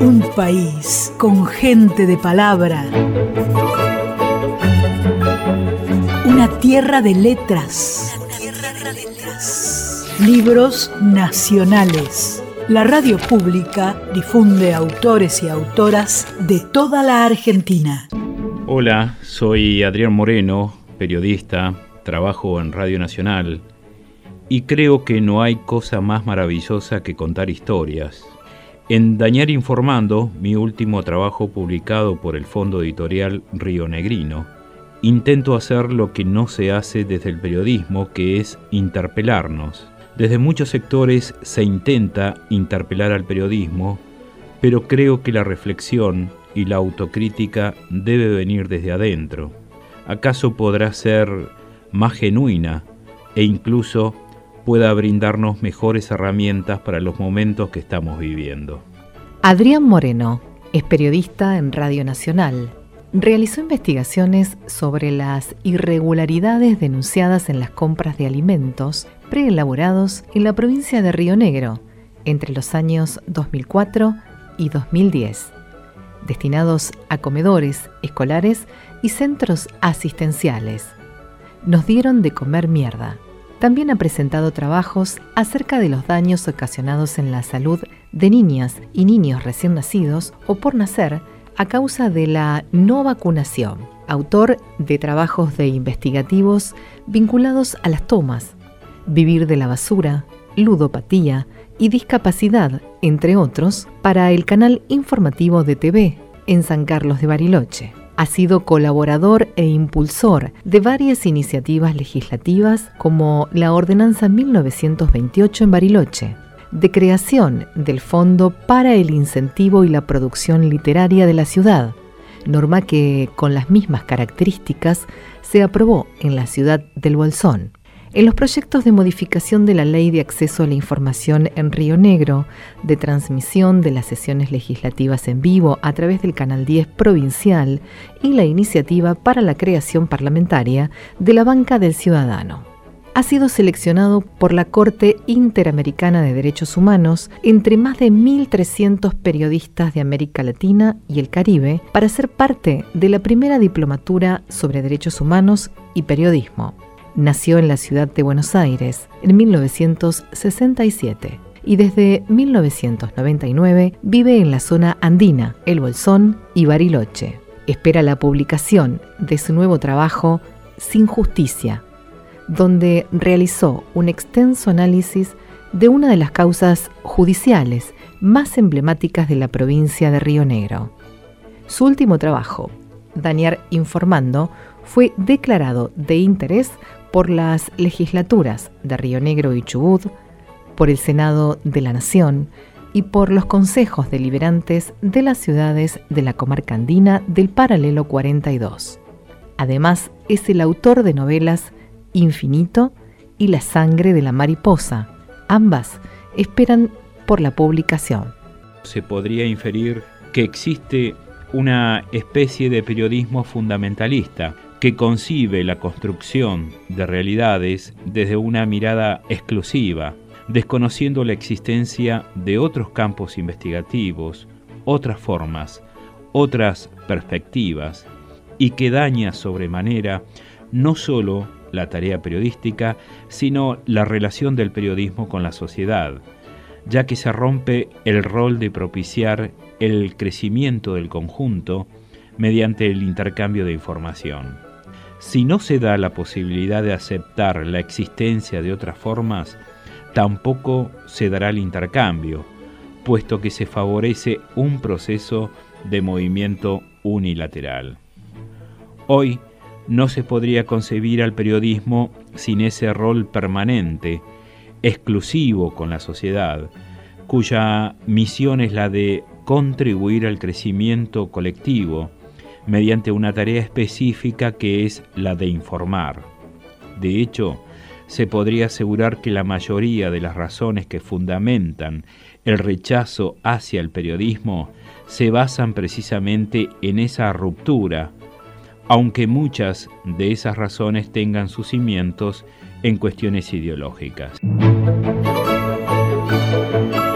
Un país con gente de palabra. Una tierra de letras. Libros nacionales. La radio pública difunde autores y autoras de toda la Argentina. Hola, soy Adrián Moreno, periodista, trabajo en Radio Nacional y creo que no hay cosa más maravillosa que contar historias. En Dañar Informando, mi último trabajo publicado por el Fondo Editorial Río Negrino, intento hacer lo que no se hace desde el periodismo, que es interpelarnos. Desde muchos sectores se intenta interpelar al periodismo, pero creo que la reflexión y la autocrítica debe venir desde adentro. ¿Acaso podrá ser más genuina e incluso pueda brindarnos mejores herramientas para los momentos que estamos viviendo? Adrián Moreno es periodista en Radio Nacional. Realizó investigaciones sobre las irregularidades denunciadas en las compras de alimentos preelaborados en la provincia de Río Negro entre los años 2004 y 2010 destinados a comedores escolares y centros asistenciales. Nos dieron de comer mierda. También ha presentado trabajos acerca de los daños ocasionados en la salud de niñas y niños recién nacidos o por nacer a causa de la no vacunación. Autor de trabajos de investigativos vinculados a las tomas, vivir de la basura, ludopatía, y discapacidad, entre otros, para el canal informativo de TV en San Carlos de Bariloche. Ha sido colaborador e impulsor de varias iniciativas legislativas como la Ordenanza 1928 en Bariloche, de creación del Fondo para el Incentivo y la Producción Literaria de la Ciudad, norma que, con las mismas características, se aprobó en la ciudad del Bolsón en los proyectos de modificación de la Ley de Acceso a la Información en Río Negro, de transmisión de las sesiones legislativas en vivo a través del Canal 10 provincial y la iniciativa para la creación parlamentaria de la Banca del Ciudadano. Ha sido seleccionado por la Corte Interamericana de Derechos Humanos entre más de 1.300 periodistas de América Latina y el Caribe para ser parte de la primera diplomatura sobre derechos humanos y periodismo Nació en la ciudad de Buenos Aires en 1967 y desde 1999 vive en la zona andina, El Bolsón y Bariloche. Espera la publicación de su nuevo trabajo Sin Justicia, donde realizó un extenso análisis de una de las causas judiciales más emblemáticas de la provincia de Río Negro. Su último trabajo, Dañar Informando, fue declarado de interés por las legislaturas de Río Negro y Chubut, por el Senado de la Nación y por los consejos deliberantes de las ciudades de la comarca andina del paralelo 42. Además, es el autor de novelas Infinito y La sangre de la mariposa. Ambas esperan por la publicación. Se podría inferir que existe una especie de periodismo fundamentalista que concibe la construcción de realidades desde una mirada exclusiva, desconociendo la existencia de otros campos investigativos, otras formas, otras perspectivas, y que daña sobremanera no sólo la tarea periodística, sino la relación del periodismo con la sociedad, ya que se rompe el rol de propiciar el crecimiento del conjunto mediante el intercambio de información. Si no se da la posibilidad de aceptar la existencia de otras formas, tampoco se dará el intercambio, puesto que se favorece un proceso de movimiento unilateral. Hoy no se podría concebir al periodismo sin ese rol permanente, exclusivo con la sociedad, cuya misión es la de contribuir al crecimiento colectivo, mediante una tarea específica que es la de informar. De hecho, se podría asegurar que la mayoría de las razones que fundamentan el rechazo hacia el periodismo se basan precisamente en esa ruptura, aunque muchas de esas razones tengan sus cimientos en cuestiones ideológicas.